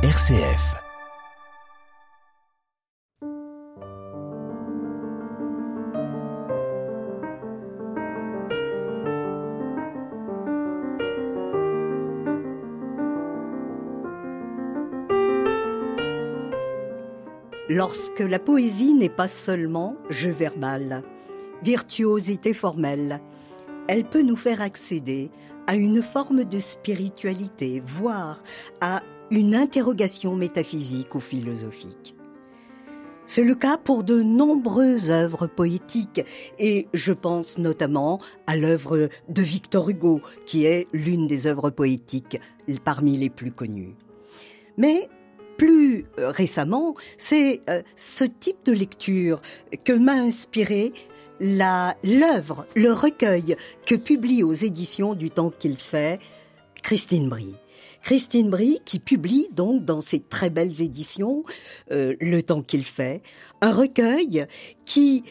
RCF. Lorsque la poésie n'est pas seulement jeu verbal, virtuosité formelle, elle peut nous faire accéder à une forme de spiritualité, voire à une interrogation métaphysique ou philosophique. C'est le cas pour de nombreuses œuvres poétiques et je pense notamment à l'œuvre de Victor Hugo qui est l'une des œuvres poétiques parmi les plus connues. Mais plus euh, récemment, c'est euh, ce type de lecture que m'a inspiré l'œuvre, le recueil que publie aux éditions du temps qu'il fait Christine Brie. Christine Brie qui publie donc dans ses très belles éditions euh, Le temps qu'il fait, un recueil qui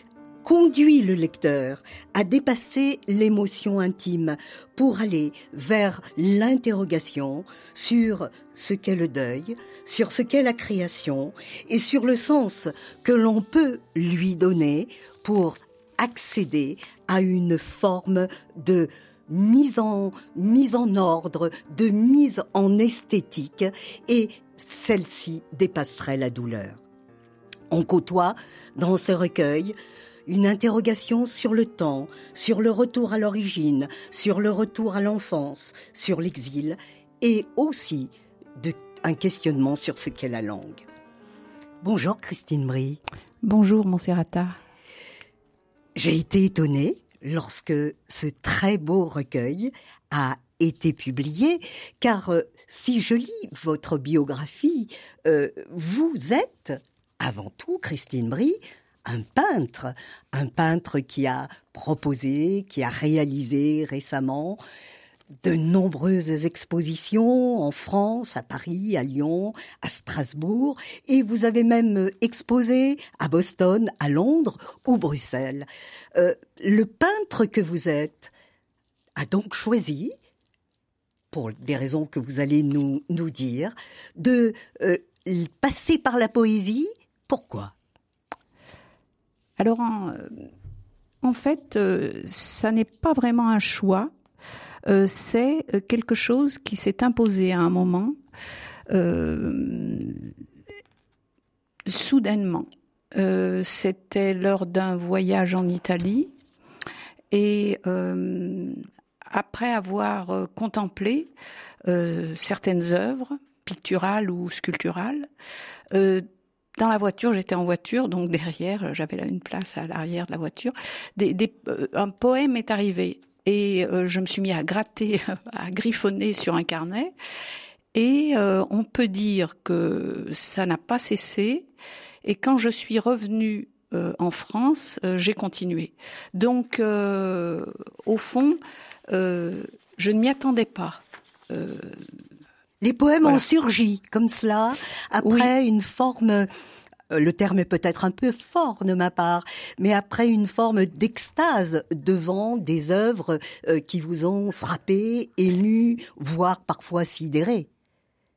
conduit le lecteur à dépasser l'émotion intime pour aller vers l'interrogation sur ce qu'est le deuil, sur ce qu'est la création et sur le sens que l'on peut lui donner pour accéder à une forme de mise en, mise en ordre, de mise en esthétique, et celle-ci dépasserait la douleur. On côtoie dans ce recueil une interrogation sur le temps, sur le retour à l'origine, sur le retour à l'enfance, sur l'exil, et aussi de, un questionnement sur ce qu'est la langue. Bonjour Christine Brie. Bonjour Monserrata. J'ai été étonnée lorsque ce très beau recueil a été publié, car euh, si je lis votre biographie, euh, vous êtes avant tout, Christine Brie, un peintre, un peintre qui a proposé, qui a réalisé récemment de nombreuses expositions en France, à Paris, à Lyon, à Strasbourg, et vous avez même exposé à Boston, à Londres ou Bruxelles. Euh, le peintre que vous êtes a donc choisi, pour des raisons que vous allez nous, nous dire, de euh, passer par la poésie. Pourquoi? Alors, en, fait, euh, ça n'est pas vraiment un choix euh, c'est euh, quelque chose qui s'est imposé à un moment, euh, soudainement. C'était lors d'un voyage en Italie et après avoir contemplé certaines œuvres picturales ou sculpturales, dans la voiture, j'étais en voiture, donc derrière, j'avais là une place à l'arrière de la voiture. un poème est arrivé et euh, je me suis mis à gratter, à griffonner sur un carnet. Et euh, on peut dire que ça n'a pas cessé. Et quand je suis revenue euh, en France, j'ai continué. Donc, au fond, je ne m'y attendais pas. Les poèmes ont surgi comme cela après une forme le terme est peut-être un peu fort de ma part, mais après une forme d'extase devant des œuvres euh, qui vous ont frappé, ému, voire parfois sidéré.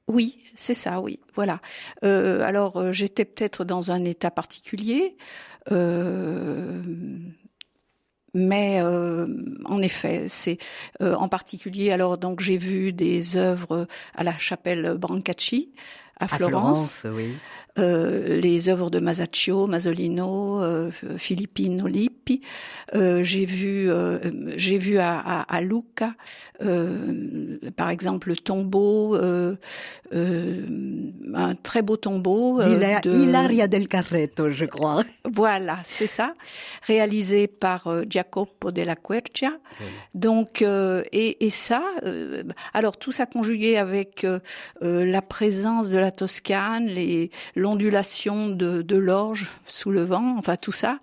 Oui, c'est ça, oui, voilà. Euh, alors j'étais peut-être dans un état particulier, mais en effet, c'est en particulier. Alors donc j'ai vu des œuvres à la chapelle Brancacci à Florence, à Florence oui. Euh, les œuvres de Masaccio, Masolino, euh, Filippino Lippi. Euh, j'ai vu, euh, j'ai vu à, à, à Lucca, euh, par exemple, le tombeau, un très beau tombeau. de... Ilaria del Carretto, je crois. Voilà, c'est ça, réalisé par Jacopo della Quercia. Donc, et, et, ça, alors tout ça conjugué avec la présence de la Toscane, les l'ondulation de, de l'orge sous le vent, enfin tout ça.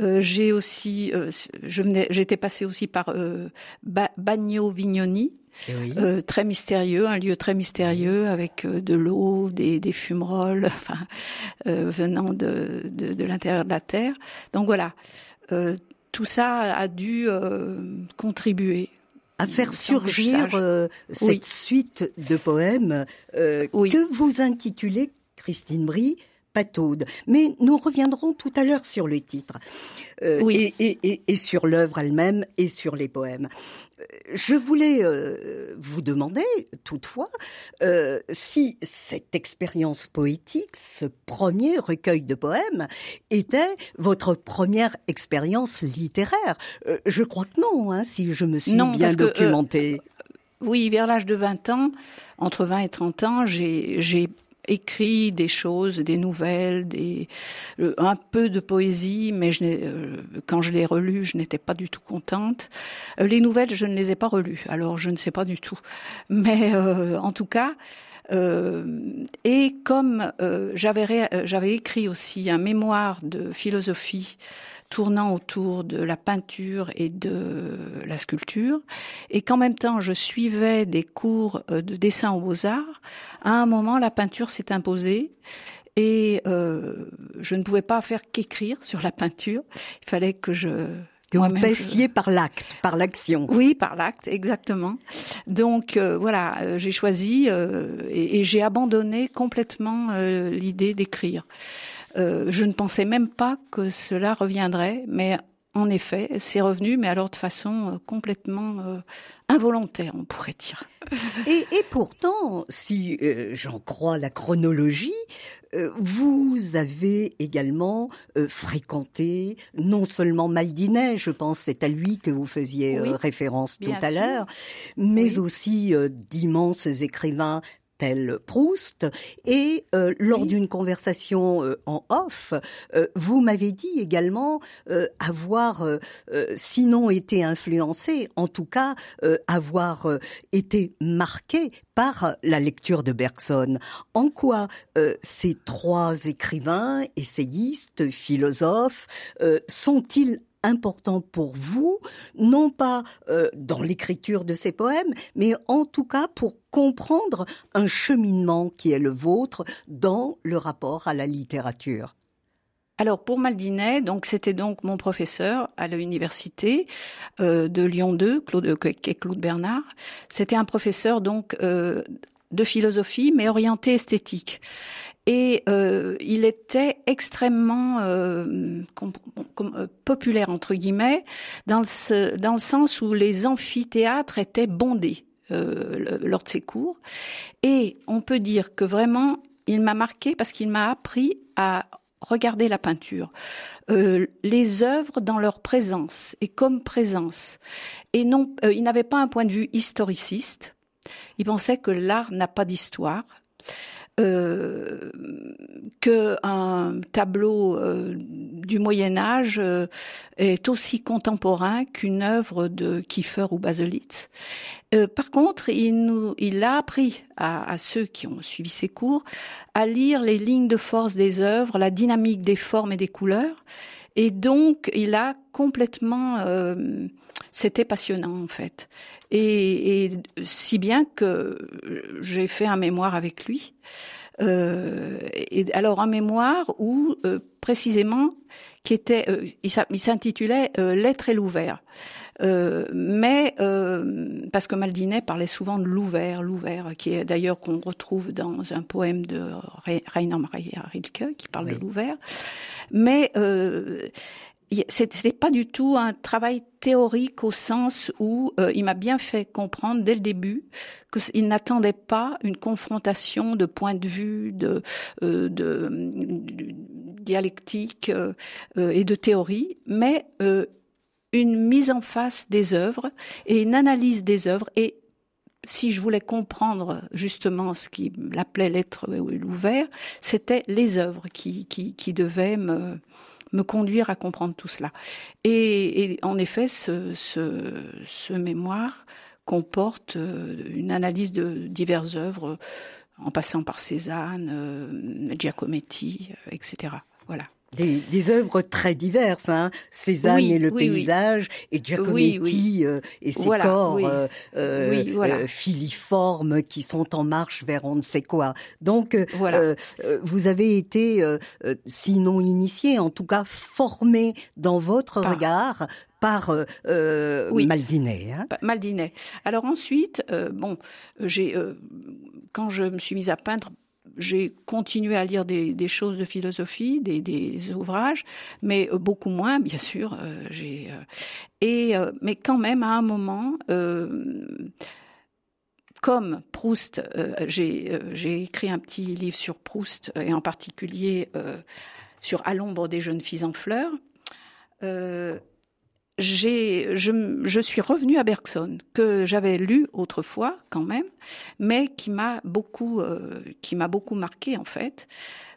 Euh, j'ai aussi, euh, j'étais passé aussi par euh, Bagno Vignoni, eh euh, très mystérieux, un lieu très mystérieux avec euh, de l'eau, des, des fumerolles, enfin, venant de, de, de l'intérieur de la terre. Donc voilà, tout ça a dû contribuer. À faire surgir cette suite de poèmes que vous intitulez Christine Brie pataude. Mais nous reviendrons tout à l'heure sur le titre, euh, et, sur l'œuvre elle-même et sur les poèmes. Euh, je voulais euh, vous demander, toutefois, si cette expérience poétique, ce premier recueil de poèmes, était votre première expérience littéraire. je crois que non, hein, si je me suis bien documentée. oui, vers l'âge de 20 ans, entre 20 et 30 ans, j'ai écrit des choses, des nouvelles, des euh, un peu de poésie, mais je euh, quand je l'ai relu, je n'étais pas du tout contente. Euh, les nouvelles, je ne les ai pas relues, alors je ne sais pas du tout. Mais en tout cas, et comme j'avais j'avais écrit aussi un mémoire de philosophie tournant autour de la peinture et de la sculpture, et qu'en même temps je suivais des cours euh, de dessin aux beaux-arts, à un moment la peinture s'est imposée et euh, je ne pouvais pas faire qu'écrire sur la peinture. Il fallait que je que vous paissiez par l'acte, par l'action. Oui, par l'acte, exactement. Donc euh, voilà, j'ai choisi et, et j'ai abandonné complètement l'idée d'écrire. Euh, je ne pensais même pas que cela reviendrait, mais en effet, c'est revenu, mais alors de façon euh, complètement euh, involontaire, on pourrait dire. Et, pourtant, si j'en crois la chronologie, vous avez également fréquenté non seulement Maldinet, je pense c'est à lui que vous faisiez référence tout à l'heure, mais aussi d'immenses écrivains tel Proust. Et euh, lors d'une conversation euh, en off, euh, vous m'avez dit également avoir, sinon été influencé, en tout cas avoir été marqué par la lecture de Bergson. En quoi ces trois écrivains, essayistes, philosophes, sont-ils important pour vous, non pas euh, dans l'écriture de ces poèmes, mais en tout cas pour comprendre un cheminement qui est le vôtre dans le rapport à la littérature. Alors pour Maldinet, donc c'était donc mon professeur à l'université euh, de Lyon 2, Claude, Claude Bernard. C'était un professeur donc euh, de philosophie, mais orienté esthétique et euh, il était extrêmement euh, euh, populaire entre guillemets dans le, sens où les amphithéâtres étaient bondés lors de ses cours et on peut dire que vraiment il m'a marqué parce qu'il m'a appris à regarder la peinture, les œuvres dans leur présence et comme présence. Et non, il n'avait pas un point de vue historiciste. Il pensait que l'art n'a pas d'histoire euh, que un tableau euh, du Moyen Âge euh, est aussi contemporain qu'une œuvre de Kiefer ou Baselitz. Euh, par contre, il, nous, il a appris à, à, ceux qui ont suivi ses cours à lire les lignes de force des œuvres, la dynamique des formes et des couleurs, et donc il a complètement c'était passionnant en fait. Et, et, si bien que j'ai fait un mémoire avec lui. Euh, et alors un mémoire où euh, précisément qui était, euh, il s'intitulait euh, L'être et l'ouvert. Euh, mais parce que Maldinet parlait souvent de l'ouvert, l'ouvert, qui est d'ailleurs qu'on retrouve dans un poème de Rainer Maria Rilke qui parle de l'ouvert. Mais c'était pas du tout un travail théorique au sens où euh, il m'a bien fait comprendre dès le début qu'il n'attendait pas une confrontation de points de vue, de, euh, de, dialectique euh, et de théorie, mais une mise en face des œuvres et une analyse des œuvres et si je voulais comprendre justement ce qu'il appelait l'être ou l'ouvert, c'était les œuvres qui, qui, qui devaient me, me conduire à comprendre tout cela. Et, en effet, ce, ce, mémoire comporte euh, une analyse de diverses œuvres, en passant par Cézanne, euh, Giacometti, euh, etc. Voilà. Des, des œuvres très diverses, hein. Cézanne et le paysage, et Giacometti euh, et ses corps euh, euh, filiformes qui sont en marche vers on ne sait quoi. Donc, vous avez été, sinon initié, en tout cas formé dans votre regard par euh, Maldinet. Hein Maldinet. Alors ensuite, bon, j'ai quand je me suis mise à peindre, j'ai continué à lire des, des, choses de philosophie, des, des, ouvrages, mais beaucoup moins, bien sûr. j'ai et mais quand même à un moment comme Proust, euh, euh, j'ai écrit un petit livre sur Proust et en particulier euh, sur À l'ombre des jeunes filles en fleurs. Je, je, suis revenue à Bergson, que j'avais lu autrefois quand même, mais qui m'a beaucoup, qui m'a beaucoup marqué en fait,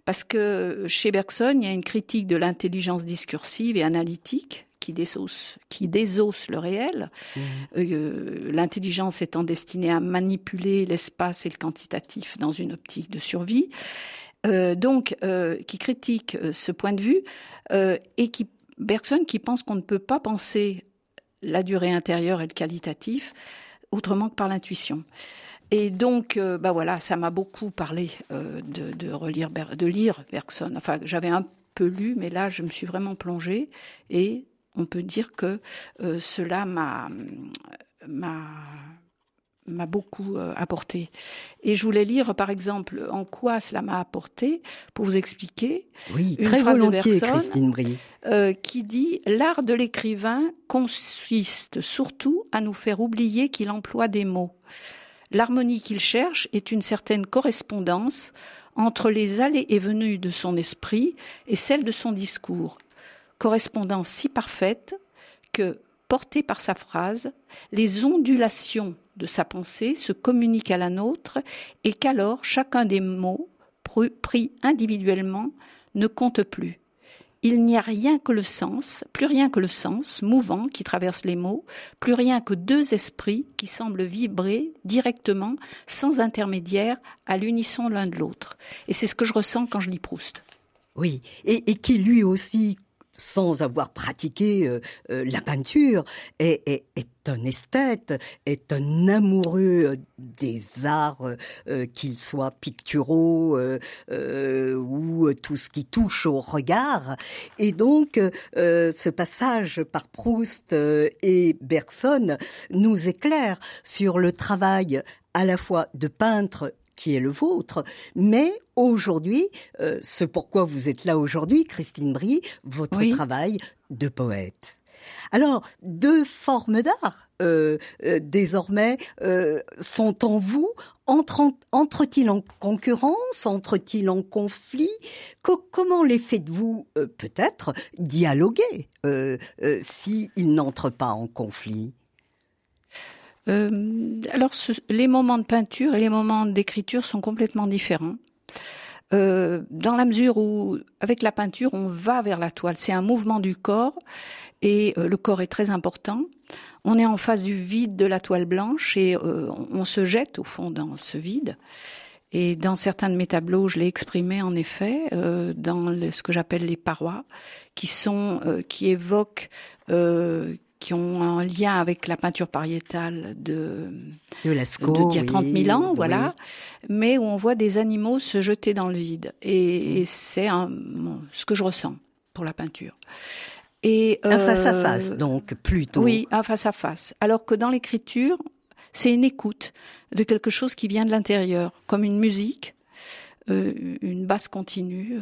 parce que chez Bergson, il y a une critique de l'intelligence discursive et analytique qui désosse, qui désosse le réel, mmh. euh, l'intelligence étant destinée à manipuler l'espace et le quantitatif dans une optique de survie. Euh, donc, euh, qui critique ce point de vue et qui Bergson qui pense qu'on ne peut pas penser la durée intérieure et le qualitatif autrement que par l'intuition. Et donc, bah voilà, ça m'a beaucoup parlé de, de, relire, de lire Bergson. Enfin, j'avais un peu lu, mais là, je me suis vraiment plongée et on peut dire que euh, cela m'a m'a beaucoup euh, apporté. Et je voulais lire, par exemple, en quoi cela m'a apporté, pour vous expliquer. Oui, une très phrase volontiers, de Christine Brie. Euh, qui dit L'art de l'écrivain consiste surtout à nous faire oublier qu'il emploie des mots. L'harmonie qu'il cherche est une certaine correspondance entre les allées et venues de son esprit et celle de son discours, correspondance si parfaite que, portée par sa phrase, les ondulations de sa pensée se communiquent à la nôtre et qu'alors chacun des mots, pris individuellement, ne compte plus. Il n'y a rien que le sens, plus rien que le sens mouvant qui traverse les mots, plus rien que deux esprits qui semblent vibrer directement, sans intermédiaire, à l'unisson l'un de l'autre. Et c'est ce que je ressens quand je lis Proust. Oui, et, et qui lui aussi sans avoir pratiqué euh, euh, la peinture, est, est, est, un esthète, est un amoureux des arts, euh, qu'ils soient picturaux ou tout ce qui touche au regard. Et donc, ce passage par Proust et Bergson nous éclaire sur le travail à la fois de peintre qui est le vôtre, mais aujourd'hui, euh, ce pourquoi vous êtes là aujourd'hui, Christine Brie, votre travail de poète. Alors, deux formes d'art euh, euh, désormais sont en vous. Entre-t-il en concurrence? Entre-t-il en conflit? Comment les faites-vous peut-être dialoguer s'ils n'entrent pas en conflit? Euh, alors, les moments de peinture et les moments d'écriture sont complètement différents. Euh, dans la mesure où, avec la peinture, on va vers la toile. C'est un mouvement du corps et euh, le corps est très important. On est en face du vide de la toile blanche et on se jette au fond dans ce vide. Et dans certains de mes tableaux, je l'ai exprimé en effet dans ce que j'appelle les parois, qui sont qui évoquent qui ont un lien avec la peinture pariétale de, de Lascaux, d'il y a 30 000 ans, voilà, mais où on voit des animaux se jeter dans le vide. Et, c'est ce que je ressens pour la peinture. Et, un face à face, donc, plutôt. Oui, un face à face. Alors que dans l'écriture, c'est une écoute de quelque chose qui vient de l'intérieur, comme une musique, euh, une basse continue.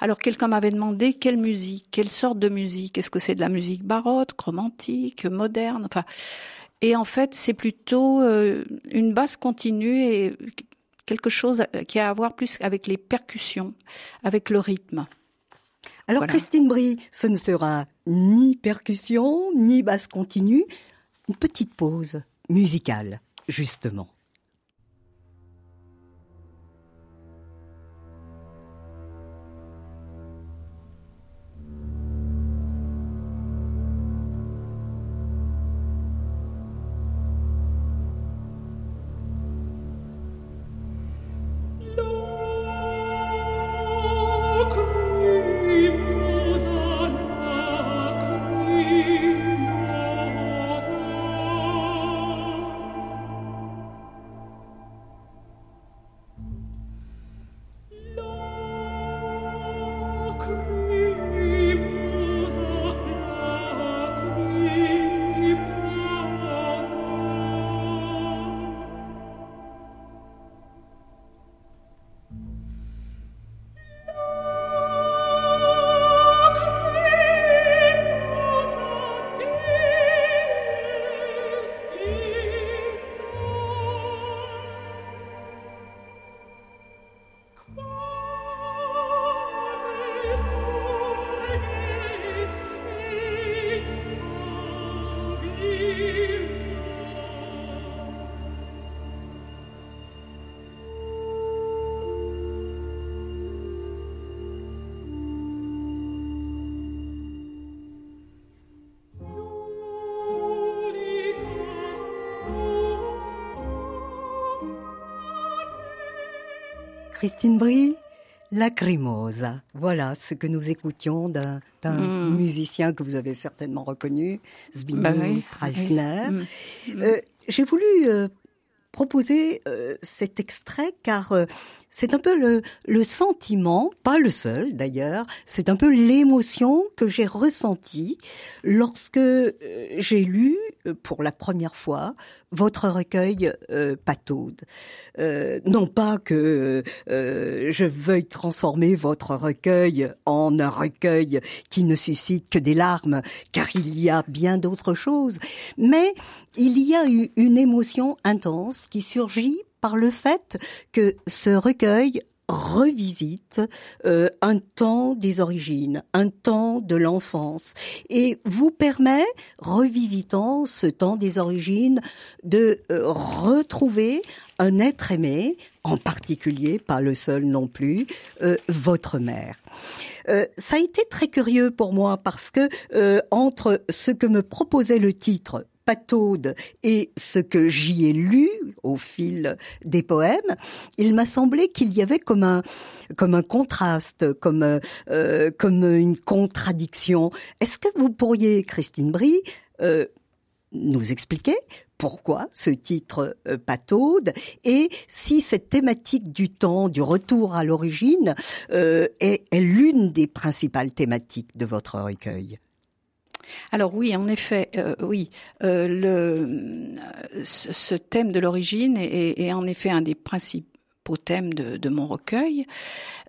Alors quelqu'un m'avait demandé quelle musique, quelle sorte de musique. Est-ce que c'est de la musique baroque, romantique, moderne? Enfin, et en fait, c'est plutôt euh, une basse continue et quelque chose qui a à voir plus avec les percussions, avec le rythme. Alors Christine Brie, ce ne sera ni percussion, ni basse continue, une petite pause musicale, justement. Christine Brie, Lacrimosa. Voilà ce que nous écoutions d'un hmm. musicien que vous avez certainement reconnu, Zbigniew bah Preissner. Hmm. Euh, j'ai voulu euh, proposer euh, cet extrait car c'est un peu le, le, sentiment, pas le seul d'ailleurs, c'est un peu l'émotion que j'ai ressentie lorsque euh, j'ai lu euh, pour la première fois votre recueil euh, Pataude. Euh, non pas que je veuille transformer votre recueil en un recueil qui ne suscite que des larmes, car il y a bien d'autres choses, mais il y a eu une émotion intense qui surgit par le fait que ce recueil revisite euh, un temps des origines, un temps de l'enfance, et vous permet, revisitant ce temps des origines, de euh, retrouver un être aimé, en particulier, pas le seul non plus, euh, votre mère. ça a été très curieux pour moi parce que entre ce que me proposait le titre Pataude et ce que j'y ai lu au fil des poèmes, il m'a semblé qu'il y avait comme un comme un contraste, comme euh, comme une contradiction. Est-ce que vous pourriez, Christine Brie, euh, nous expliquer pourquoi ce titre euh, Pataude et si cette thématique du temps, du retour à l'origine, est, est l'une des principales thématiques de votre recueil? Alors oui, en effet, euh, oui, euh, le, ce thème de l'origine est, en effet un des principaux thèmes de, mon recueil.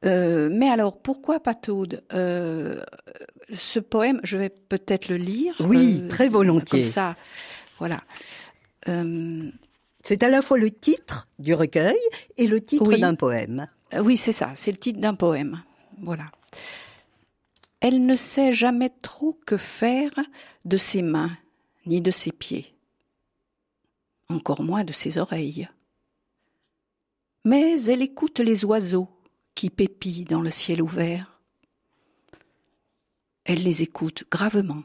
Euh, mais alors, pourquoi Pataude Ce poème, je vais peut-être le lire. Oui, très volontiers. Comme ça, voilà. C'est à la fois le titre du recueil et le titre d'un poème. Oui, c'est ça, c'est le titre d'un poème. Voilà. Elle ne sait jamais trop que faire de ses mains, ni de ses pieds, encore moins de ses oreilles. Mais elle écoute les oiseaux qui pépillent dans le ciel ouvert. Elle les écoute gravement,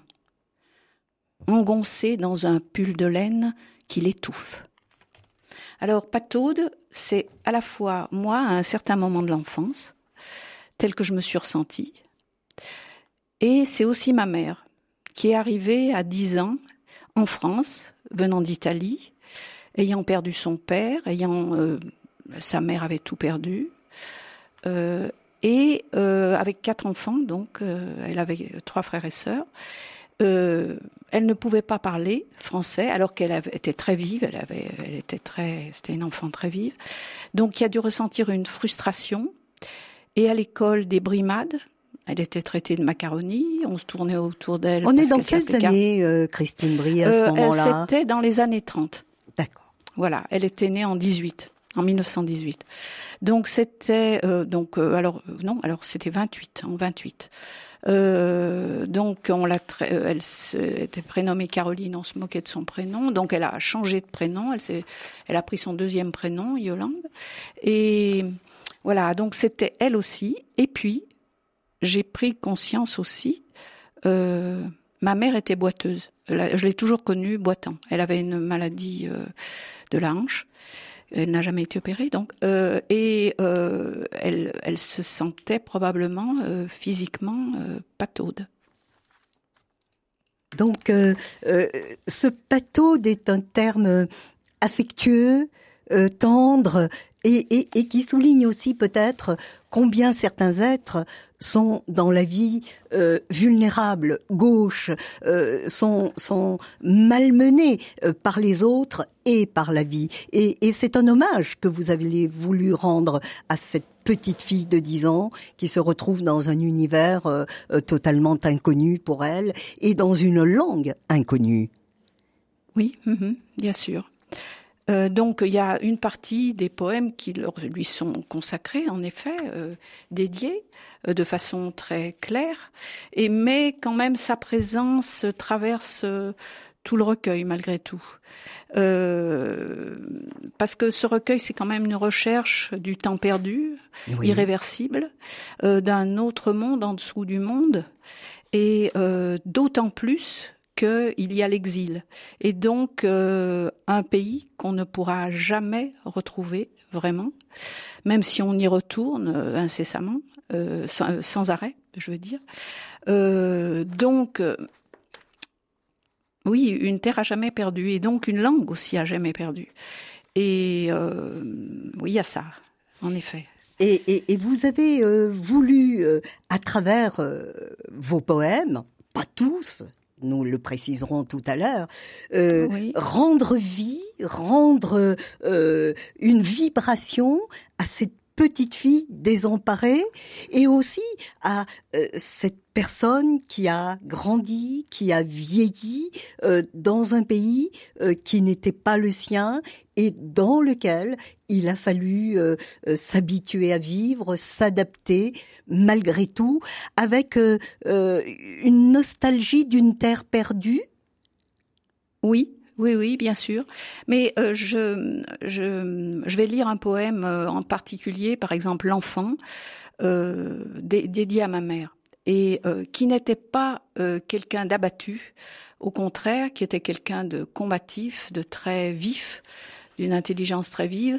engoncée dans un pull de laine qui l'étouffe. Alors, Pataude, c'est à la fois moi à un certain moment de l'enfance, tel que je me suis ressentie, et c'est aussi ma mère, qui est arrivée à 10 ans en France, venant d'Italie, ayant perdu son père, ayant euh, sa mère avait tout perdu, euh, et euh, avec quatre enfants, donc elle avait trois frères et sœurs. elle ne pouvait pas parler français alors qu'elle était très vive, elle avait, elle était très, c'était une enfant très vive. Donc il a dû ressentir une frustration. Et à l'école des brimades, elle était traitée de macaroni, on se tournait autour d'elle. On est dans quelles années, euh, Christine Brie, à ce euh, moment-là C'était dans les années 30. D'accord. Voilà, elle était née en 18, en 1918. Donc c'était euh, donc alors non, alors c'était 28, en 28. donc on l'a, elle était prénommée Caroline, on se moquait de son prénom, donc elle a changé de prénom, elle s'est, elle a pris son deuxième prénom, Yolande, et voilà, donc c'était elle aussi. Et puis j'ai pris conscience aussi. Euh, ma mère était boiteuse. Je l'ai toujours connue boitant. Elle avait une maladie euh, de la hanche. Elle n'a jamais été opérée, donc euh, et elle, elle se sentait probablement physiquement pataude. Donc, ce pataude est un terme affectueux, tendre et, et, et, qui souligne aussi peut-être combien certains êtres sont dans la vie euh, vulnérables, gauches, euh, sont, sont malmenés euh, par les autres et par la vie. Et, et c'est un hommage que vous avez voulu rendre à cette petite fille de 10 ans qui se retrouve dans un univers euh, totalement inconnu pour elle et dans une langue inconnue. Oui, mm-hmm, bien sûr. Euh, donc il y a une partie des poèmes qui leur, lui sont consacrés, en effet, euh, dédiés euh, de façon très claire, et mais quand même sa présence traverse tout le recueil malgré tout. parce que ce recueil, c'est quand même une recherche du temps perdu, irréversible, d'un autre monde en dessous du monde, et d'autant plus qu'il y a l'exil et donc euh, un pays qu'on ne pourra jamais retrouver vraiment, même si on y retourne incessamment, sans, arrêt, je veux dire. donc, oui, une terre a jamais perdu, et donc une langue aussi a jamais perdu. Et oui, il y a ça, en effet. Et, vous avez voulu, à travers vos poèmes, pas tous, nous le préciserons tout à l'heure, euh, rendre vie, rendre euh, une vibration à cette petite fille désemparée et aussi à euh, cette personne qui a grandi, qui a vieilli euh, dans un pays euh, qui n'était pas le sien et dans lequel il a fallu s'habituer à vivre, s'adapter malgré tout, avec une nostalgie d'une terre perdue. Oui, oui, oui, bien sûr. Mais euh, je, je, je, vais lire un poème euh, en particulier, par exemple L'enfant, euh, dédié à ma mère, et euh, qui n'était pas quelqu'un d'abattu, au contraire, qui était quelqu'un de combatif, de très vif, d'une intelligence très vive.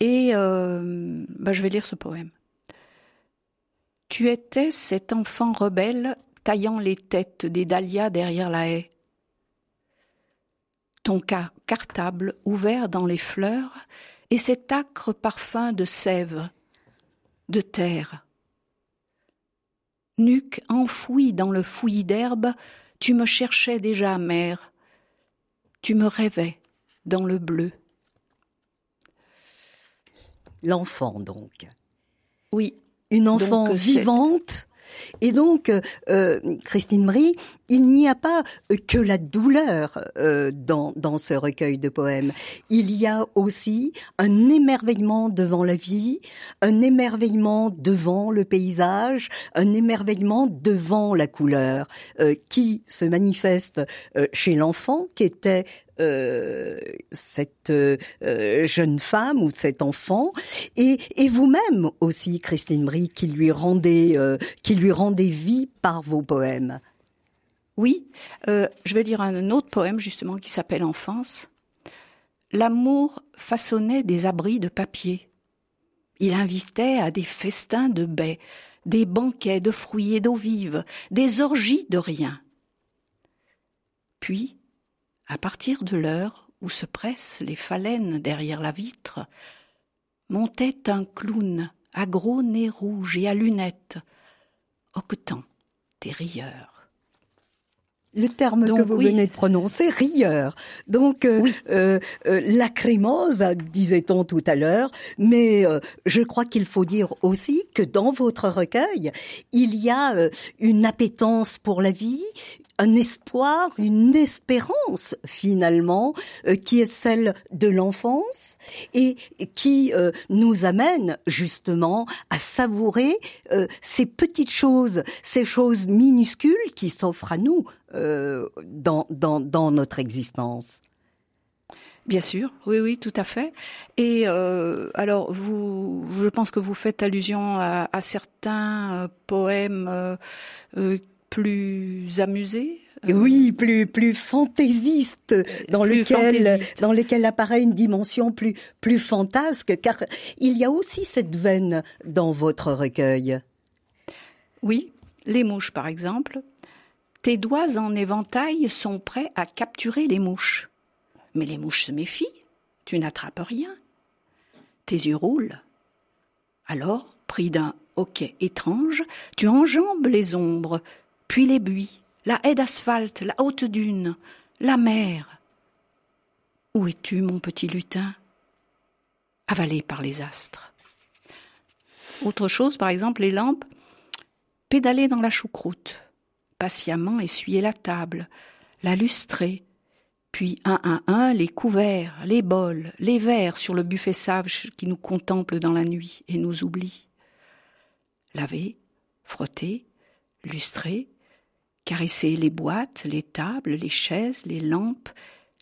Et bah, je vais lire ce poème. Tu étais cet enfant rebelle taillant les têtes des dahlias derrière la haie ton cartable ouvert dans les fleurs et cet acre parfum de sève, de terre. Nuque enfouie dans le fouillis d'herbe, tu me cherchais déjà, mère. Tu me rêvais dans le bleu. L'enfant, donc. Oui. Une enfant vivante et donc, euh, euh, Christine Marie, il n'y a pas que la douleur euh, dans, dans ce recueil de poèmes. Il y a aussi un émerveillement devant la vie, un émerveillement devant le paysage, un émerveillement devant la couleur, qui se manifeste chez l'enfant qui était euh, cette euh, jeune femme ou cet enfant et, vous-même aussi Christine Brie qui lui rendait euh, qui lui rendait vie par vos poèmes. Oui, je vais lire un autre poème justement qui s'appelle Enfance. L'amour façonnait des abris de papier. Il invitait à des festins de baies, des banquets de fruits et d'eau vive, des orgies de rien. Puis, à partir de l'heure où se pressent les phalènes derrière la vitre, montait un clown à gros nez rouge et à lunettes, octant des rieurs le terme que vous venez de prononcer, rieur. Donc, euh, euh, euh, lacrymose, disait-on tout à l'heure, mais je crois qu'il faut dire aussi que dans votre recueil, il y a une appétence pour la vie, un espoir, une espérance finalement, euh, qui est celle de l'enfance et qui euh, nous amène justement à savourer euh, ces petites choses, ces choses minuscules qui s'offrent à nous dans, dans, dans notre existence. Bien sûr, oui, oui, tout à fait. Et alors, vous, je pense que vous faites allusion à, à certains poèmes plus amusé euh, oui, plus plus fantaisiste, dans lequel dans lesquels apparaît une dimension plus plus fantasque, car il y a aussi cette veine dans votre recueil. Oui, les mouches par exemple. Tes doigts en éventail sont prêts à capturer les mouches. Mais les mouches se méfient, tu n'attrapes rien. Tes yeux roulent. Alors, pris d'un hoquet étrange, tu enjambes les ombres, puis les buis, la haie d'asphalte, la haute dune, la mer. Où es-tu, mon petit lutin? Avalé par les astres. Autre chose, par exemple, les lampes, pédaler dans la choucroute, patiemment essuyer la table, la lustrer, puis un à un les couverts, les bols, les verres sur le buffet sage qui nous contemple dans la nuit et nous oublie. Laver, frotter, lustrer, caresser les boîtes, les tables, les chaises, les lampes,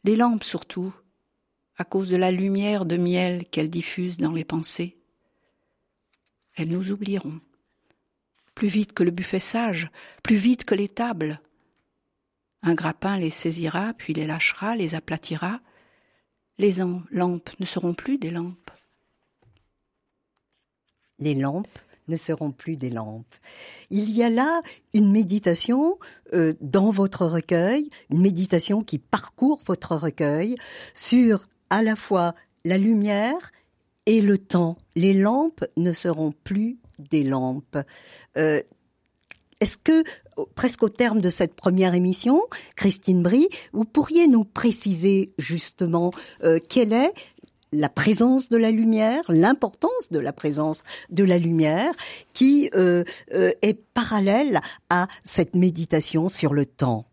les lampes surtout, à cause de la lumière de miel qu'elles diffusent dans les pensées. Elles nous oublieront, plus vite que le buffet sage, plus vite que les tables. Un grappin les saisira, puis les lâchera, les aplatira. Les lampes ne seront plus des lampes. les lampes ne seront plus des lampes. Il y a là une méditation euh, dans votre recueil, une méditation qui parcourt votre recueil sur à la fois la lumière et le temps. Les lampes ne seront plus des lampes. Euh, est-ce que, presque au terme de cette première émission, Christine Brie, vous pourriez nous préciser justement euh, quelle est la présence de la lumière, l'importance de la présence de la lumière, qui euh, euh, est parallèle à cette méditation sur le temps.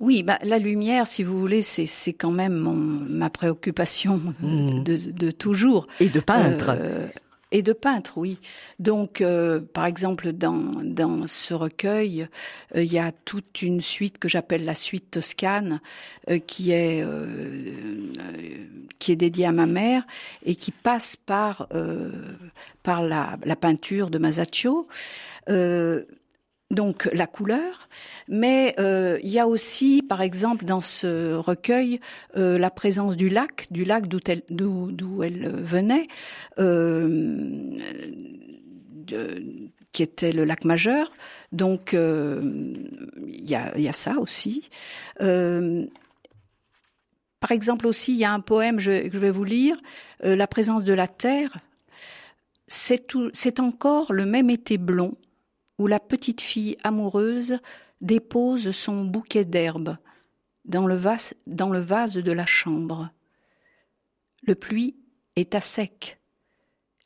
Oui, bah, la lumière, si vous voulez, c'est quand même ma préoccupation mmh. de, toujours. Et de peintre. Euh, et de peintre, oui. Donc, euh, par exemple, dans, dans ce recueil, euh, il y a toute une suite que j'appelle la suite toscane, euh, qui est qui est dédiée à ma mère et qui passe par par la, la peinture de Masaccio donc la couleur, mais euh, il y a aussi, par exemple, dans ce recueil, euh, la présence du lac, du lac d'où elle, d'où, elle venait, euh, qui était le lac majeur. Donc il y a, y, a, ça aussi. par exemple aussi, il y a un poème que je vais vous lire, La présence de la terre. C'est, tout, c'est encore le même été blond où la petite fille amoureuse dépose son bouquet d'herbes dans le vase, dans le vase de la chambre. Le pluie est à sec,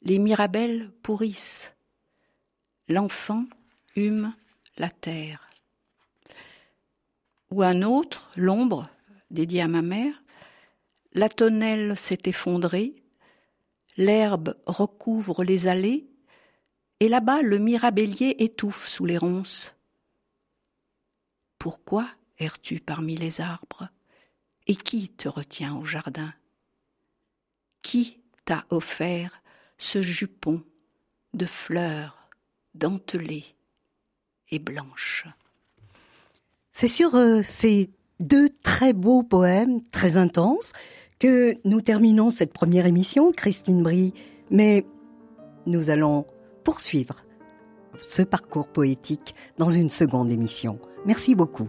les mirabelles pourrissent, l'enfant hume la terre. Ou un autre, l'ombre, dédié à ma mère, la tonnelle s'est effondrée, l'herbe recouvre les allées, et là-bas le mirabellier étouffe sous les ronces. Pourquoi erres-tu parmi les arbres? Et qui te retient au jardin? Qui t'a offert ce jupon de fleurs dentelées et blanches? C'est sur euh, ces deux très beaux poèmes, très intenses, que nous terminons cette première émission, Christine Brie. Mais nous allons poursuivre ce parcours poétique dans une seconde émission. Merci beaucoup.